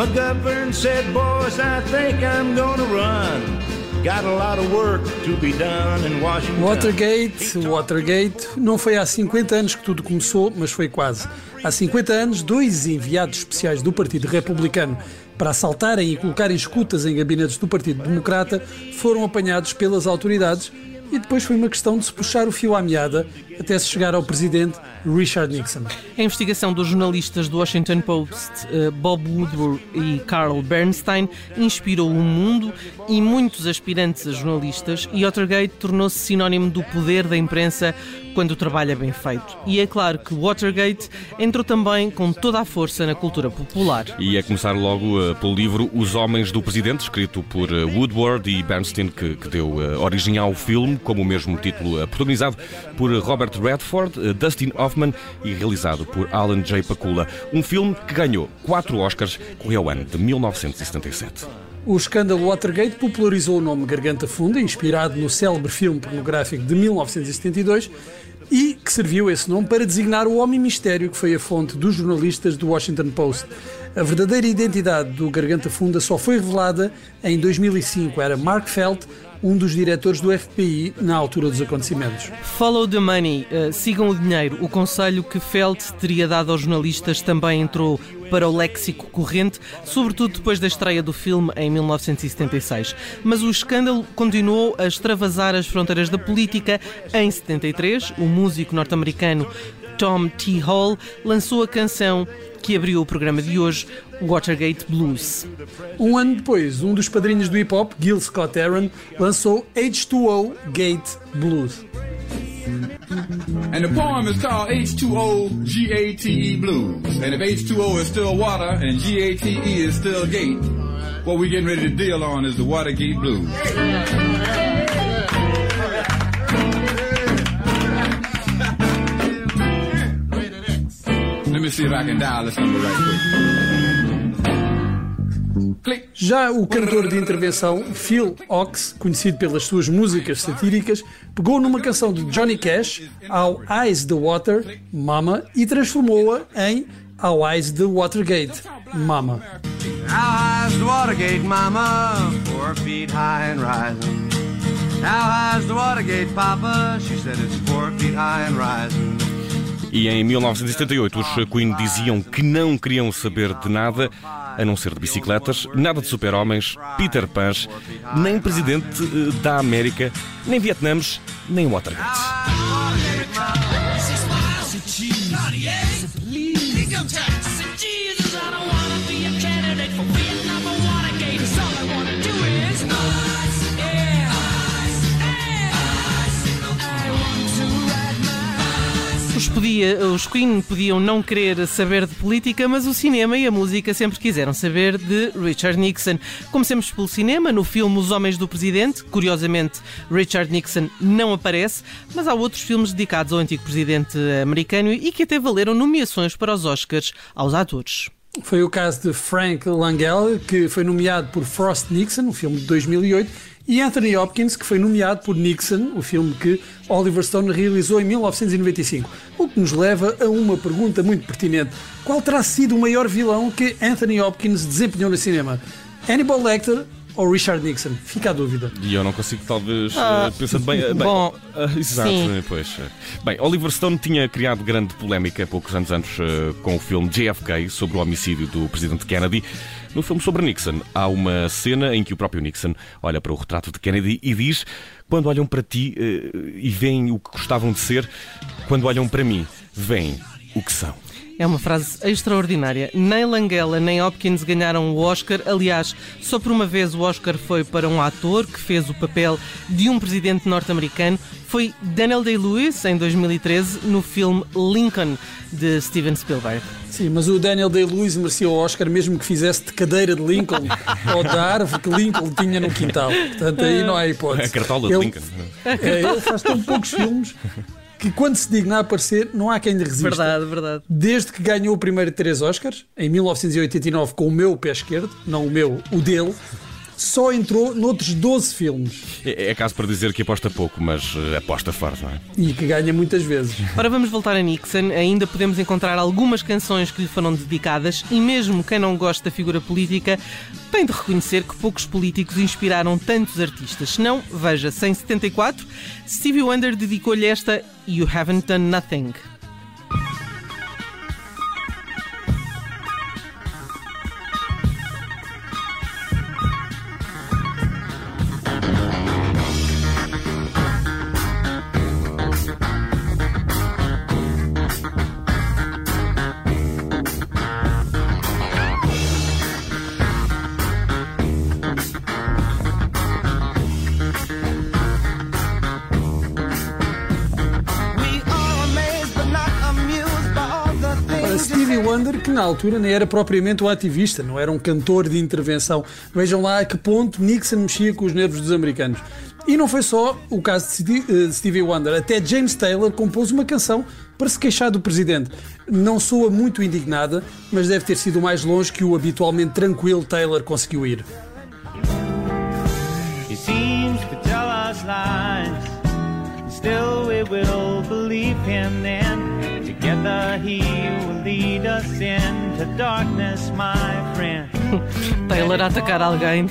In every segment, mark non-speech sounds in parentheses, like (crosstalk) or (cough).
McGovern said, Boys, I think I'm gonna run. Got a lot of work to be done in Washington. Watergate, Watergate, não foi há 50 anos que tudo começou, mas foi quase. Há 50 anos, dois enviados especiais do Partido Republicano para assaltarem e colocarem escutas em gabinetes do Partido Democrata foram apanhados pelas autoridades e depois foi uma questão de se puxar o fio à meada até se chegar ao presidente Richard Nixon. A investigação dos jornalistas do Washington Post, eh, Bob Woodward e Carl Bernstein, inspirou o mundo e muitos aspirantes a jornalistas e Watergate tornou-se sinónimo do poder da imprensa quando o trabalho é bem feito. E é claro que Watergate entrou também com toda a força na cultura popular. E é começar logo uh, pelo livro Os Homens do Presidente, escrito por uh, Woodward e Bernstein, que, que deu uh, origem ao filme, como o mesmo título, protagonizado por Robert Redford, Dustin Hoffman e realizado por Alan J. Pakula. Um filme que ganhou quatro Oscars, correu ao ano de 1977. O escândalo Watergate popularizou o nome Garganta Funda, inspirado no célebre filme pornográfico de 1972, e que serviu esse nome para designar o homem mistério que foi a fonte dos jornalistas do Washington Post. A verdadeira identidade do Garganta Funda só foi revelada em 2005. Era Mark Felt, um dos diretores do FBI na altura dos acontecimentos. Follow the money, uh, sigam o dinheiro. O conselho que Felt teria dado aos jornalistas também entrou para o léxico corrente, sobretudo depois da estreia do filme em 1976. Mas o escândalo continuou a extravasar as fronteiras da política. Em 73, o músico norte-americano Tom T. Hall lançou a canção que abriu o programa de hoje, Watergate Blues. Um ano depois, um dos padrinhos do hip hop, Gil Scott Aaron, lançou H2O Gate Blues. And the poem is called H2O G-A-T-E Blues. And if H2O is still water and G-A-T-E is still gate, what we're getting ready to deal on is the Watergate Blues. Me see if I can dial this number right quick. Já o cantor de intervenção Phil Ox, conhecido pelas suas músicas satíricas, pegou numa canção de Johnny Cash, How Eyes the Water, Mama, e transformou-a em How Eyes the Watergate, Mama. How high's the Watergate, Mama? Four feet high and rising. How high's the Watergate, Papa? She said it's four feet high and rising. E em 1978 os Queen diziam que não queriam saber de nada, a não ser de bicicletas, nada de super-homens, Peter Pans, nem presidente eh, da América, nem Vietnãs, nem Watergate. Os, podia, os Queen podiam não querer saber de política, mas o cinema e a música sempre quiseram saber de Richard Nixon. Comecemos pelo cinema, no filme Os Homens do Presidente. Curiosamente, Richard Nixon não aparece, mas há outros filmes dedicados ao antigo presidente americano e que até valeram nomeações para os Oscars aos atores. Foi o caso de Frank Langella, que foi nomeado por Frost Nixon, um filme de 2008, e Anthony Hopkins, que foi nomeado por Nixon, o filme que Oliver Stone realizou em 1995. Nos leva a uma pergunta muito pertinente: qual terá sido o maior vilão que Anthony Hopkins desempenhou no cinema? Hannibal Lecter ou Richard Nixon? Fica a dúvida. E eu não consigo, talvez, ah, uh, pensando bem. bem bom, uh, exato, sim. pois. Bem, Oliver Stone tinha criado grande polémica há poucos anos antes uh, com o filme JFK sobre o homicídio do presidente Kennedy. No filme sobre Nixon, há uma cena em que o próprio Nixon olha para o retrato de Kennedy e diz: Quando olham para ti e veem o que gostavam de ser, quando olham para mim, veem o que são. É uma frase extraordinária. Nem Langella nem Hopkins ganharam o Oscar. Aliás, só por uma vez o Oscar foi para um ator que fez o papel de um presidente norte-americano. Foi Daniel Day-Lewis, em 2013, no filme Lincoln, de Steven Spielberg. Sim, mas o Daniel Day-Lewis merecia o Oscar mesmo que fizesse de cadeira de Lincoln (laughs) ou da árvore que Lincoln tinha no quintal. Portanto, aí não há hipótese. A cartola de ele, Lincoln. É, ele faz tão poucos filmes que quando se digna a aparecer, não há quem lhe resista. Verdade, verdade. Desde que ganhou o primeiro três Oscars, em 1989, com o meu pé esquerdo, não o meu, o dele, só entrou noutros 12 filmes. É, é caso para dizer que aposta pouco, mas uh, aposta forte, não é? E que ganha muitas vezes. (laughs) Ora, vamos voltar a Nixon. Ainda podemos encontrar algumas canções que lhe foram dedicadas e mesmo quem não gosta da figura política tem de reconhecer que poucos políticos inspiraram tantos artistas. Se não, veja, sem 74, Stevie Wonder dedicou-lhe esta You Haven't Done Nothing. Stevie Wonder, que na altura nem era propriamente um ativista, não era um cantor de intervenção. Vejam lá a que ponto Nixon mexia com os nervos dos americanos. E não foi só o caso de eh, Stevie Wonder, até James Taylor compôs uma canção para se queixar do presidente. Não soa muito indignada, mas deve ter sido mais longe que o habitualmente tranquilo Taylor conseguiu ir. Whether he will lead us into darkness, my friend. (laughs) Taylor a atacar alguém.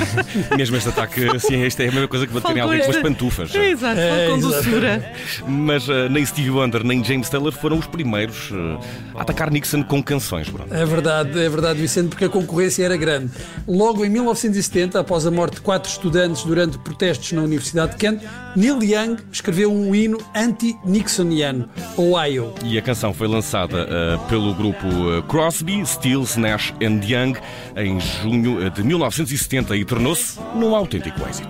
(laughs) Mesmo este ataque, assim, esta é a mesma coisa que baterem alguém com as pantufas. Exato, é, com doçura. Mas uh, nem Stevie Wonder nem James Taylor foram os primeiros uh, a atacar Nixon com canções. Bruno. É verdade, é verdade, Vicente, porque a concorrência era grande. Logo em 1970, após a morte de quatro estudantes durante protestos na Universidade de Kent, Neil Young escreveu um hino anti-Nixoniano, Ohio. E a canção foi lançada uh, pelo grupo Crosby, Stills, Nash and Young em junho de 1970 e tornou-se num autêntico êxito.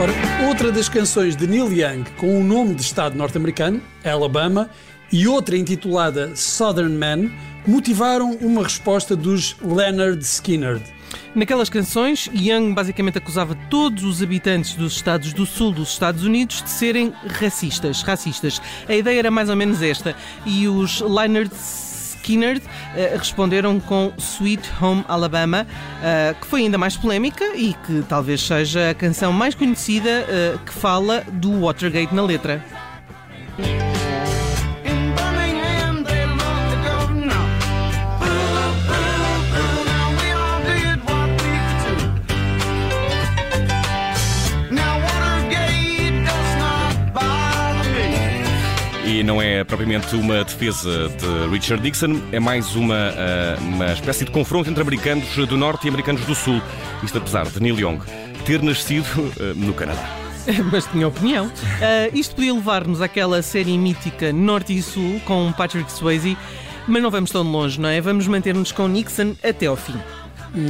Ora, outra das canções de Neil Young com o um nome de estado norte-americano, Alabama, e outra intitulada Southern Man, motivaram uma resposta dos Leonard Skinner. Naquelas canções, Young basicamente acusava todos os habitantes dos estados do sul dos Estados Unidos de serem racistas. racistas. A ideia era mais ou menos esta. E os Leonard Skinner uh, responderam com Sweet Home Alabama, uh, que foi ainda mais polémica e que talvez seja a canção mais conhecida uh, que fala do Watergate na letra. Não é propriamente uma defesa de Richard Nixon, é mais uma, eh, uma espécie de confronto entre americanos do Norte e americanos do Sul. Isto apesar de Neil Young ter nascido eh, no Canadá. (laughs) Mas tinha opinião. Uh, isto podia levar-nos àquela série mítica Norte e Sul com Patrick Swayze, mas não vamos tão longe, não é? Vamos manter-nos com Nixon até ao fim.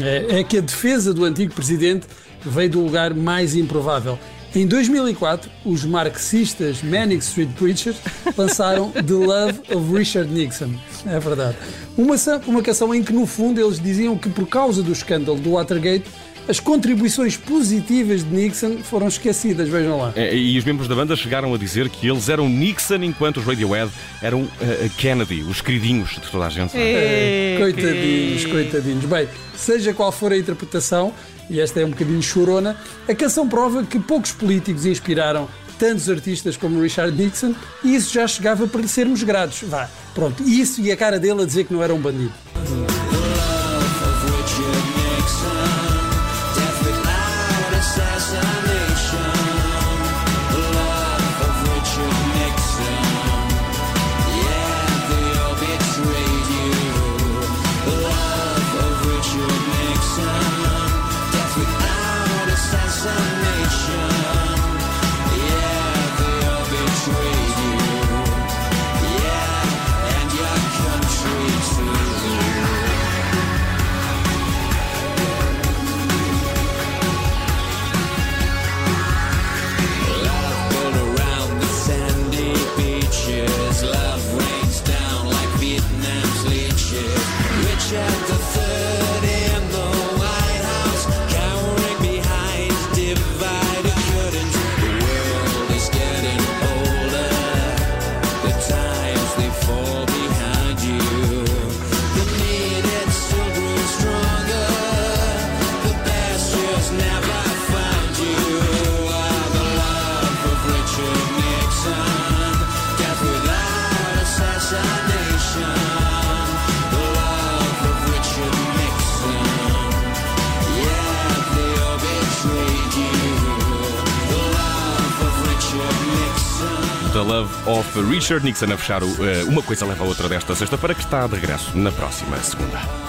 É, é que a defesa do antigo presidente veio do lugar mais improvável. Em 2004, os marxistas Manic Street Preachers lançaram The Love of Richard Nixon. É verdade. Uma, uma canção em que, no fundo, eles diziam que, por causa do escândalo do Watergate, as contribuições positivas de Nixon foram esquecidas, vejam lá. É, e os membros da banda chegaram a dizer que eles eram Nixon enquanto os Radiohead eram uh, Kennedy, os queridinhos de toda a gente. É, é coitadinhos, coitadinhos. Bem, seja qual for a interpretação, e esta é um bocadinho chorona, a canção prova que poucos políticos inspiraram tantos artistas como Richard Nixon e isso já chegava para lhe sermos gratos. Vá, pronto. Isso e a cara dele a dizer que não era um bandido. Love of Richard Nixon a fechar o, uh, Uma Coisa Leva a Outra desta sexta-feira, que está de regresso na próxima segunda.